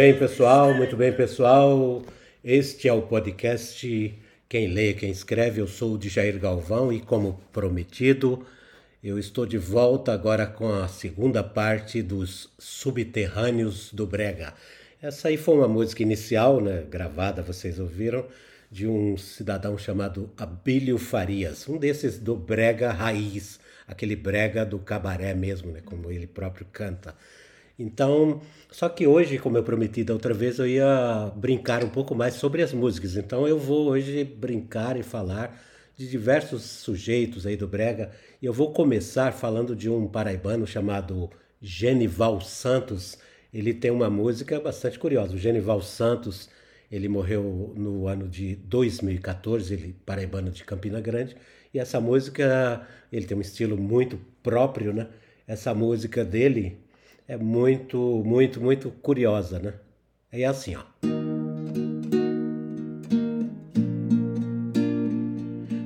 bem, pessoal, muito bem, pessoal. Este é o podcast Quem Lê, Quem Escreve. Eu sou o de Jair Galvão e, como prometido, eu estou de volta agora com a segunda parte dos Subterrâneos do Brega. Essa aí foi uma música inicial, né, gravada, vocês ouviram, de um cidadão chamado Abílio Farias, um desses do Brega Raiz, aquele Brega do cabaré mesmo, né, como ele próprio canta. Então, só que hoje, como eu prometi da outra vez, eu ia brincar um pouco mais sobre as músicas. Então, eu vou hoje brincar e falar de diversos sujeitos aí do Brega. E eu vou começar falando de um paraibano chamado Genival Santos. Ele tem uma música bastante curiosa. O Genival Santos, ele morreu no ano de 2014, ele paraibano de Campina Grande. E essa música, ele tem um estilo muito próprio, né? Essa música dele é muito, muito, muito curiosa, né? É assim, ó.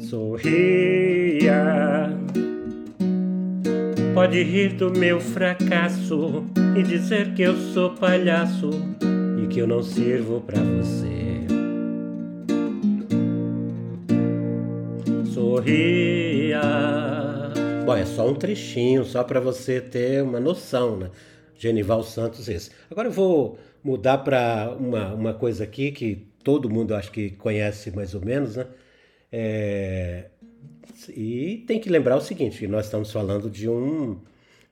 Sorria, pode rir do meu fracasso e dizer que eu sou palhaço e que eu não sirvo para você. Sorria. Bom, é só um trechinho, só para você ter uma noção, né? Genival Santos esse. Agora eu vou mudar para uma, uma coisa aqui que todo mundo acho que conhece mais ou menos, né? É, e tem que lembrar o seguinte, que nós estamos falando de um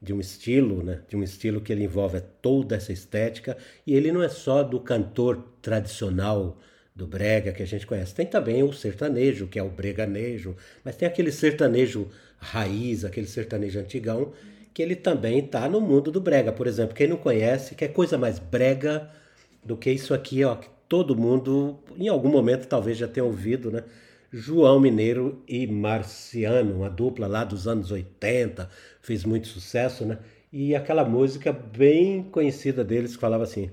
de um estilo, né? De um estilo que ele envolve toda essa estética e ele não é só do cantor tradicional do brega que a gente conhece. Tem também o sertanejo, que é o breganejo, mas tem aquele sertanejo raiz, aquele sertanejo antigão que ele também está no mundo do brega. Por exemplo, quem não conhece, quer coisa mais brega do que isso aqui, ó, que todo mundo, em algum momento, talvez já tenha ouvido, né? João Mineiro e Marciano, uma dupla lá dos anos 80, fez muito sucesso, né? E aquela música bem conhecida deles que falava assim: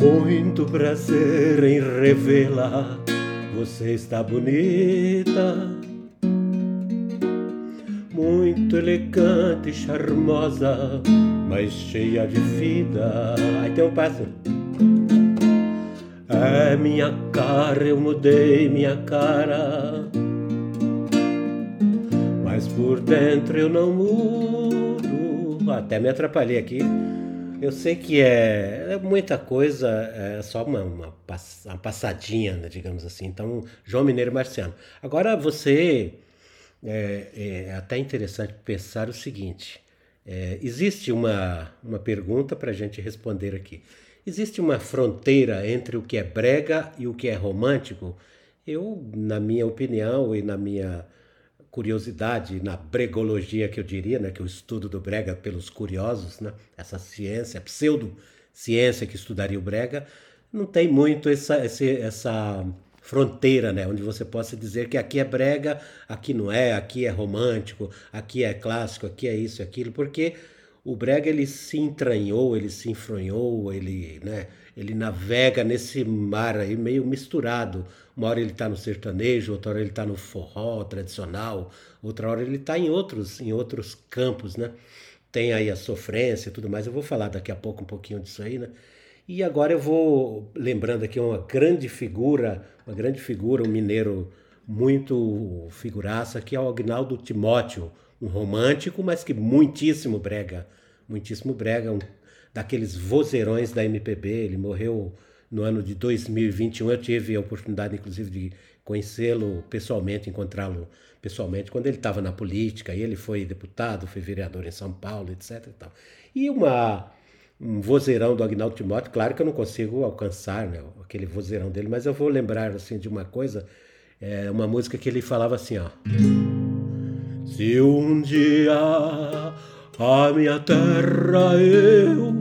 Muito prazer em revê-la, você está bonita muito elegante charmosa, mas cheia de vida. Aí tem um passo. É minha cara, eu mudei minha cara. Mas por dentro eu não mudo. Até me atrapalhei aqui. Eu sei que é, é muita coisa, é só uma, uma, uma passadinha, né, digamos assim. Então, João Mineiro Marciano. Agora você é, é até interessante pensar o seguinte: é, existe uma, uma pergunta para a gente responder aqui. Existe uma fronteira entre o que é brega e o que é romântico? Eu, na minha opinião e na minha curiosidade, na bregologia que eu diria, né, que é o estudo do brega pelos curiosos, né, essa ciência, pseudo-ciência que estudaria o brega, não tem muito essa, essa fronteira, né? Onde você possa dizer que aqui é brega, aqui não é, aqui é romântico, aqui é clássico, aqui é isso, aquilo, porque o brega ele se entranhou, ele se enfronhou, ele, né? Ele navega nesse mar aí meio misturado. Uma hora ele está no sertanejo, outra hora ele está no forró tradicional, outra hora ele está em outros, em outros campos, né? Tem aí a sofrência e tudo mais. Eu vou falar daqui a pouco um pouquinho disso aí, né? E agora eu vou lembrando aqui uma grande figura, uma grande figura, um mineiro muito figuraça, que é o Agnaldo Timóteo, um romântico, mas que muitíssimo brega, muitíssimo brega, um daqueles vozeirões da MPB. Ele morreu no ano de 2021. Eu tive a oportunidade, inclusive, de conhecê-lo pessoalmente, encontrá-lo pessoalmente, quando ele estava na política, e ele foi deputado, foi vereador em São Paulo, etc. E, tal. e uma um vozeirão do Agnaldo Timóteo, claro que eu não consigo alcançar né, aquele vozeirão dele, mas eu vou lembrar assim de uma coisa, é uma música que ele falava assim, ó. Se um dia a minha terra eu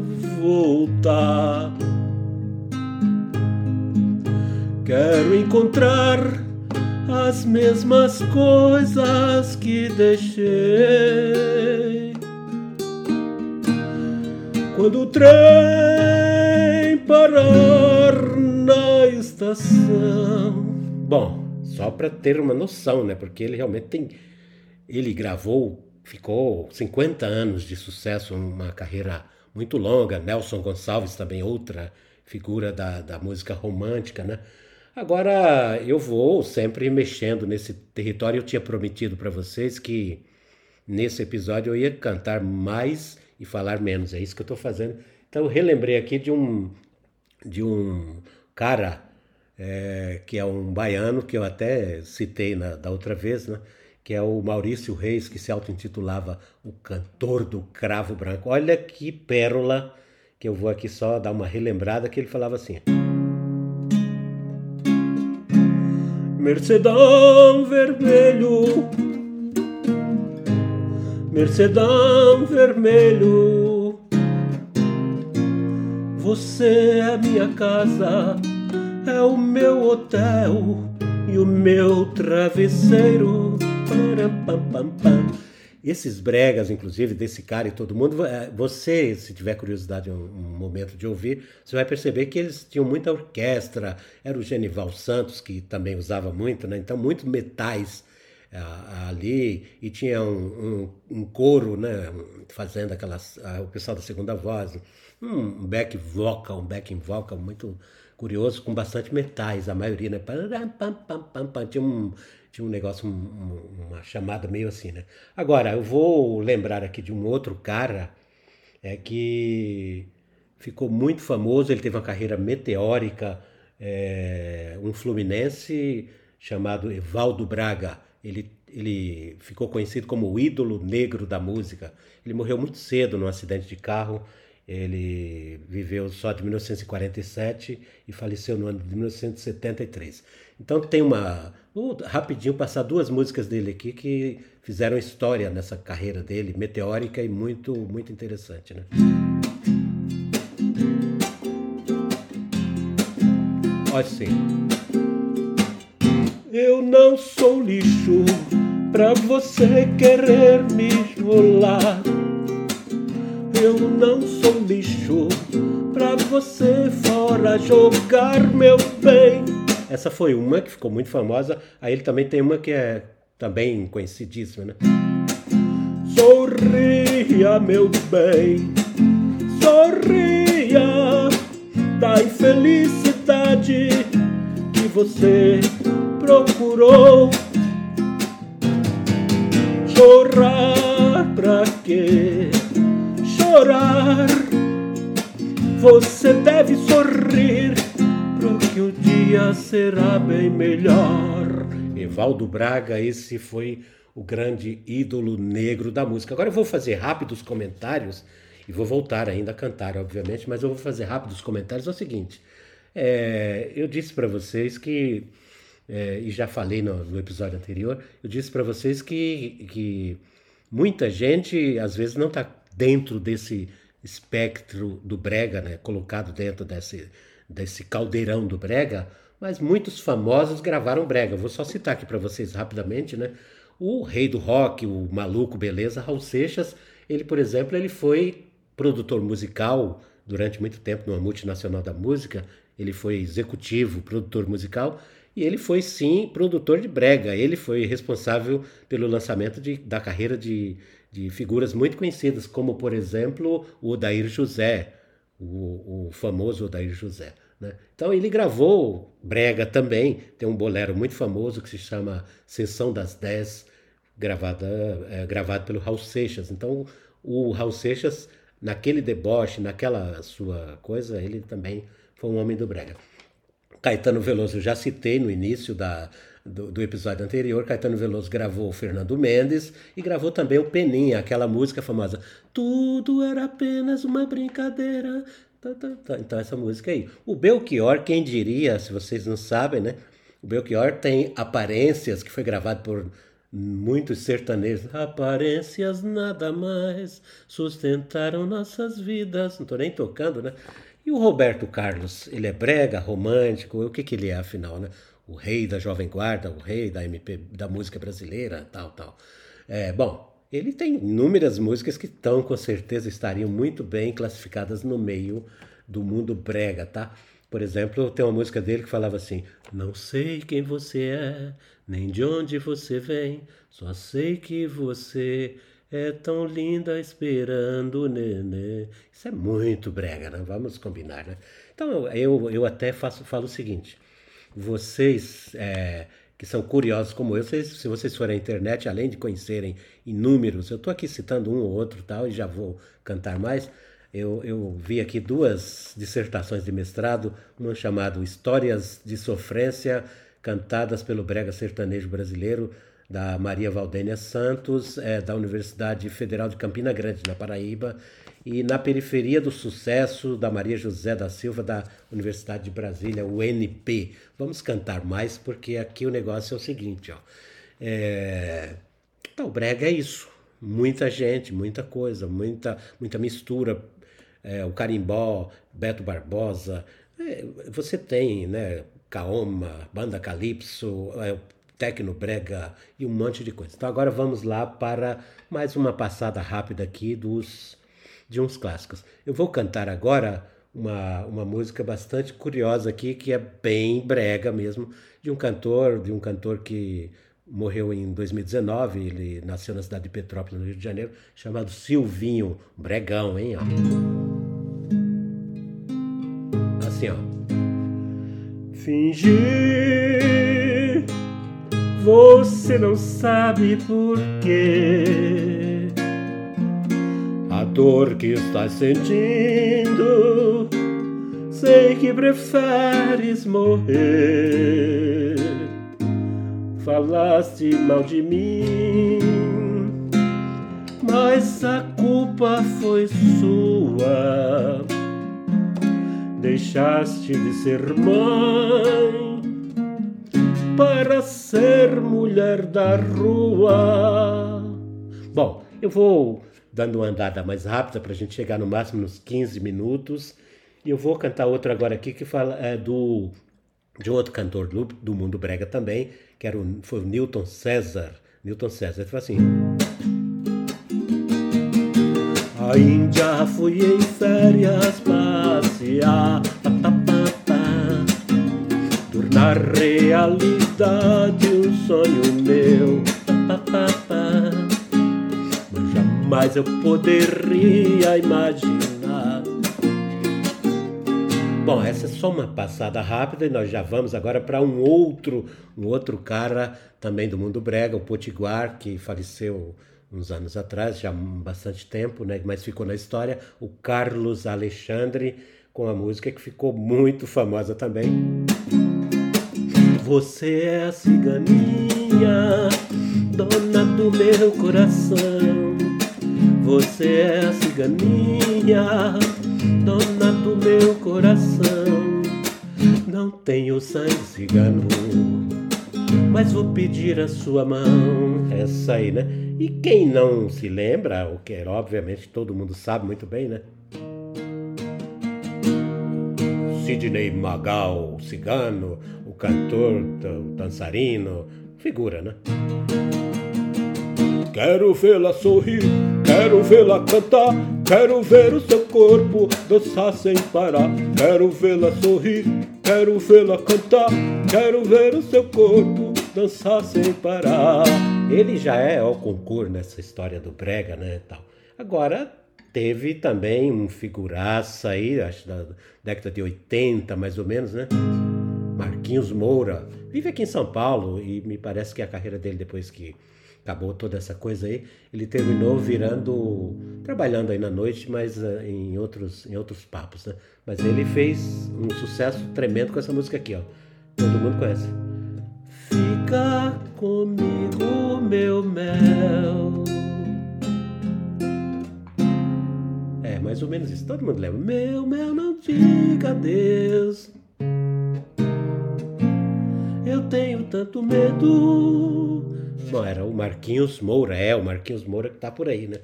voltar, quero encontrar as mesmas coisas que deixei quando o trem parar na estação. Bom, só para ter uma noção, né? Porque ele realmente tem ele gravou, ficou 50 anos de sucesso, uma carreira muito longa. Nelson Gonçalves também outra figura da, da música romântica, né? Agora eu vou sempre mexendo nesse território. Eu tinha prometido para vocês que nesse episódio eu ia cantar mais e falar menos. É isso que eu estou fazendo. Então eu relembrei aqui de um de um cara é, que é um baiano que eu até citei na, da outra vez, né? Que é o Maurício Reis, que se auto-intitulava o cantor do cravo branco. Olha que pérola que eu vou aqui só dar uma relembrada que ele falava assim. Mercedão vermelho, Mercedão vermelho, você é minha casa, é o meu hotel e o meu travesseiro. Esses bregas, inclusive, desse cara e todo mundo, é, você, se tiver curiosidade um, um, momento de ouvir, você vai perceber que eles tinham muita orquestra, era o Genival Santos, que também usava muito, né? Então, muitos metais uh, ali, e tinha um, um, um, coro, né? Fazendo aquelas. O pessoal da segunda voz, um back vocal, um backing vocal muito curioso, com bastante metais, a maioria, né? Tinha um tinha um negócio, um, uma chamada meio assim, né? Agora, eu vou lembrar aqui de um outro cara é que ficou muito famoso, ele teve uma carreira meteórica, é, um fluminense chamado Evaldo Braga. Ele, ele ficou conhecido como o ídolo negro da música. Ele morreu muito cedo num acidente de carro. Ele viveu só de 1947 e faleceu no ano de 1973. Então tem uma. Vou rapidinho passar duas músicas dele aqui que fizeram história nessa carreira dele, meteórica e muito, muito interessante. Né? Assim. Eu não sou lixo pra você querer me rolar. Eu não sou lixo pra você fora jogar meu bem. Essa foi uma que ficou muito famosa. Aí ele também tem uma que é também conhecidíssima, né? Sorria, meu bem, sorria da infelicidade que você procurou. Chorar pra quê? Chorar. Você deve sorrir que o dia será bem melhor. Evaldo Braga, esse foi o grande ídolo negro da música. Agora eu vou fazer rápidos comentários e vou voltar ainda a cantar, obviamente, mas eu vou fazer rápidos comentários. É o seguinte: é, eu disse para vocês que, é, e já falei no, no episódio anterior, eu disse para vocês que, que muita gente às vezes não está dentro desse espectro do brega, né, colocado dentro desse desse caldeirão do brega, mas muitos famosos gravaram brega. vou só citar aqui para vocês rapidamente, né? O rei do rock, o maluco beleza, Raul Seixas, ele, por exemplo, ele foi produtor musical durante muito tempo numa multinacional da música. Ele foi executivo, produtor musical e ele foi sim produtor de brega. Ele foi responsável pelo lançamento de, da carreira de, de figuras muito conhecidas, como por exemplo o Odair José, o, o famoso Odair José. Né? Então ele gravou brega também, tem um bolero muito famoso que se chama Sessão das Dez, gravada, é, gravado pelo Raul Seixas. Então o Raul Seixas, naquele deboche, naquela sua coisa, ele também foi um homem do brega. Caetano Veloso, eu já citei no início da, do, do, episódio anterior, Caetano Veloso gravou o Fernando Mendes e gravou também o Peninha, aquela música famosa. Tudo era apenas uma brincadeira. Tá, tá, tá. Então, essa música aí. O Belchior, quem diria, se vocês não sabem, né? O Belchior tem Aparências, que foi gravado por muitos sertanejos. Aparências nada mais sustentaram nossas vidas. Não estou nem tocando, né? E o Roberto Carlos, ele é brega, romântico, o que, que ele é afinal, né? O rei da jovem guarda, o rei da MP, da música brasileira, tal, tal. É, bom, ele tem inúmeras músicas que estão com certeza estariam muito bem classificadas no meio do mundo brega, tá? Por exemplo, tem uma música dele que falava assim: Não sei quem você é, nem de onde você vem, só sei que você é tão linda esperando o nenê. Isso é muito brega, né? Vamos combinar, né? Então eu, eu até faço, falo o seguinte: vocês é, que são curiosos como eu, se, se vocês forem à internet, além de conhecerem inúmeros, eu estou aqui citando um ou outro tal e já vou cantar mais. Eu, eu vi aqui duas dissertações de mestrado, uma chamada Histórias de Sofrência cantadas pelo brega sertanejo brasileiro, da Maria Valdênia Santos, é, da Universidade Federal de Campina Grande, na Paraíba, e na periferia do sucesso da Maria José da Silva, da Universidade de Brasília, UNP. Vamos cantar mais, porque aqui o negócio é o seguinte, ó. É... Então, brega é isso. Muita gente, muita coisa, muita, muita mistura. É, o carimbó, Beto Barbosa. É, você tem, né? Kaoma, Banda Calypso, é, Tecno Brega e um monte de coisa. Então agora vamos lá para mais uma passada rápida aqui dos de uns clássicos. Eu vou cantar agora uma, uma música bastante curiosa aqui, que é bem brega mesmo, de um cantor, de um cantor que morreu em 2019, ele nasceu na cidade de Petrópolis, no Rio de Janeiro, chamado Silvinho Bregão, hein? Ó. Assim, ó. Fingir você não sabe por quê. Dor que estás sentindo, sei que preferes morrer. Falaste mal de mim, mas a culpa foi sua. Deixaste de ser mãe para ser mulher da rua. Bom, eu vou dando uma andada mais rápida para a gente chegar no máximo nos 15 minutos. E eu vou cantar outra agora aqui que fala é, do de outro cantor do, do mundo brega também, que era o, foi o Newton César. Newton César, ele fala assim. A Índia fui em férias passear tornar realidade um sonho meu. Mas eu poderia imaginar. Bom, essa é só uma passada rápida e nós já vamos agora para um outro, um outro cara também do mundo brega, o Potiguar, que faleceu uns anos atrás, já há bastante tempo, né, mas ficou na história, o Carlos Alexandre, com a música que ficou muito famosa também. Você é a ciganinha, dona do meu coração. Você é a ciganinha, dona do meu coração. Não tenho sangue cigano, mas vou pedir a sua mão. Essa aí, né? E quem não se lembra, o que obviamente todo mundo sabe muito bem, né? Sidney Magal, cigano, o cantor, o dançarino, figura, né? Quero vê-la sorrir, quero vê-la cantar, quero ver o seu corpo dançar sem parar. Quero vê-la sorrir, quero vê-la cantar, quero ver o seu corpo dançar sem parar. Ele já é o concurso nessa história do brega, né, tal. Agora Teve também um figuraça aí, acho da década de 80 mais ou menos, né? Marquinhos Moura. Vive aqui em São Paulo e me parece que a carreira dele, depois que acabou toda essa coisa aí, ele terminou virando. trabalhando aí na noite, mas uh, em, outros, em outros papos, né? Mas ele fez um sucesso tremendo com essa música aqui, ó. Todo mundo conhece. Fica comigo, meu mel. mais ou menos isso. Todo mundo lembra. Meu, meu, não diga adeus. Eu tenho tanto medo. Bom, era o Marquinhos Moura, é o Marquinhos Moura que tá por aí, né?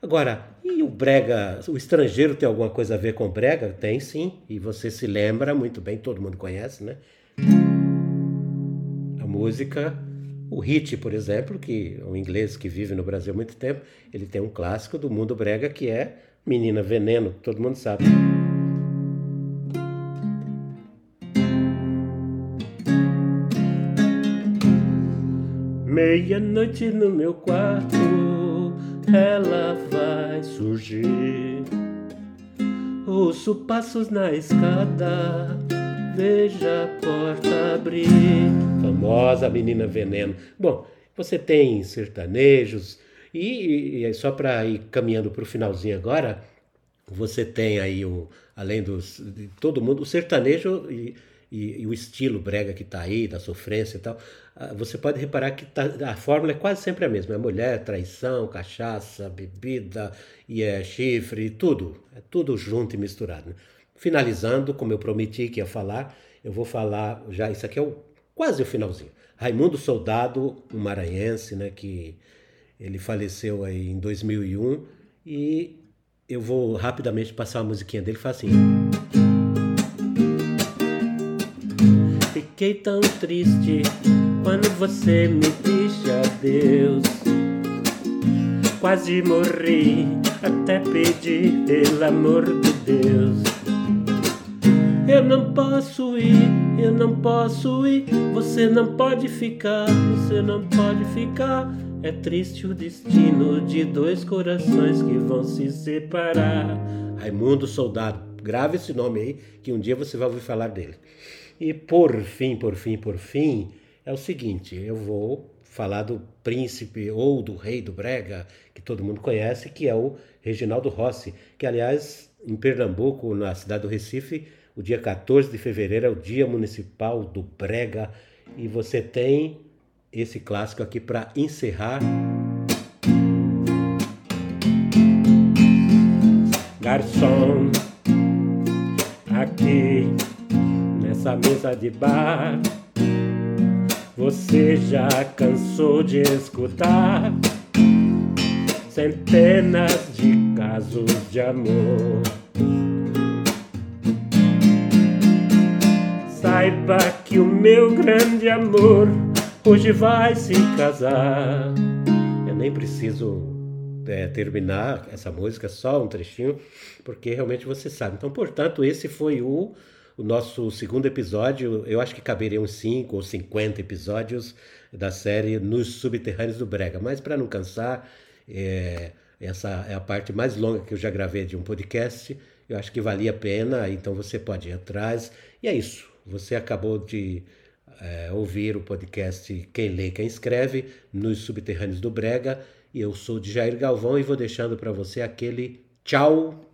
Agora, e o brega, o estrangeiro tem alguma coisa a ver com brega? Tem sim, e você se lembra muito bem, todo mundo conhece, né? A música, o hit, por exemplo, que o inglês que vive no Brasil há muito tempo, ele tem um clássico do mundo brega que é Menina Veneno, todo mundo sabe. Meia-noite no meu quarto, ela vai surgir. Ouço passos na escada, veja a porta abrir. Famosa menina veneno. Bom, você tem sertanejos, e, e só para ir caminhando para o finalzinho agora, você tem aí o, além dos todo mundo, o sertanejo e, e, e o estilo brega que está aí, da sofrência e tal, ah, você pode reparar que tá, a fórmula é quase sempre a mesma. É mulher, traição, cachaça, bebida, e é chifre, tudo. É tudo junto e misturado. Né? Finalizando, como eu prometi que ia falar, eu vou falar já, isso aqui é o, quase o finalzinho. Raimundo Soldado, um maranhense, né, que ele faleceu aí em 2001 e eu vou rapidamente passar a musiquinha dele, faz assim. Fiquei tão triste quando você me disse adeus. Quase morri, até pedi pelo amor de Deus. Eu não posso ir, eu não posso ir. Você não pode ficar, você não pode ficar. É triste o destino de dois corações que vão se separar. Raimundo Soldado, grave esse nome aí, que um dia você vai ouvir falar dele. E por fim, por fim, por fim, é o seguinte: eu vou falar do príncipe ou do rei do Brega, que todo mundo conhece, que é o Reginaldo Rossi, que aliás, em Pernambuco, na cidade do Recife, o dia 14 de fevereiro é o Dia Municipal do Brega, e você tem esse clássico aqui para encerrar. Nessa mesa de bar, você já cansou de escutar centenas de casos de amor. Saiba que o meu grande amor hoje vai se casar. Eu nem preciso é, terminar essa música, só um trechinho, porque realmente você sabe. Então, portanto, esse foi o, o nosso segundo episódio. Eu acho que caberiam cinco ou cinquenta episódios da série Nos Subterrâneos do Brega. Mas para não cansar, é, essa é a parte mais longa que eu já gravei de um podcast. Eu acho que valia a pena, então você pode ir atrás. E é isso. Você acabou de é, ouvir o podcast Quem Lê, Quem Escreve, nos Subterrâneos do Brega. E eu sou de Jair Galvão e vou deixando para você aquele tchau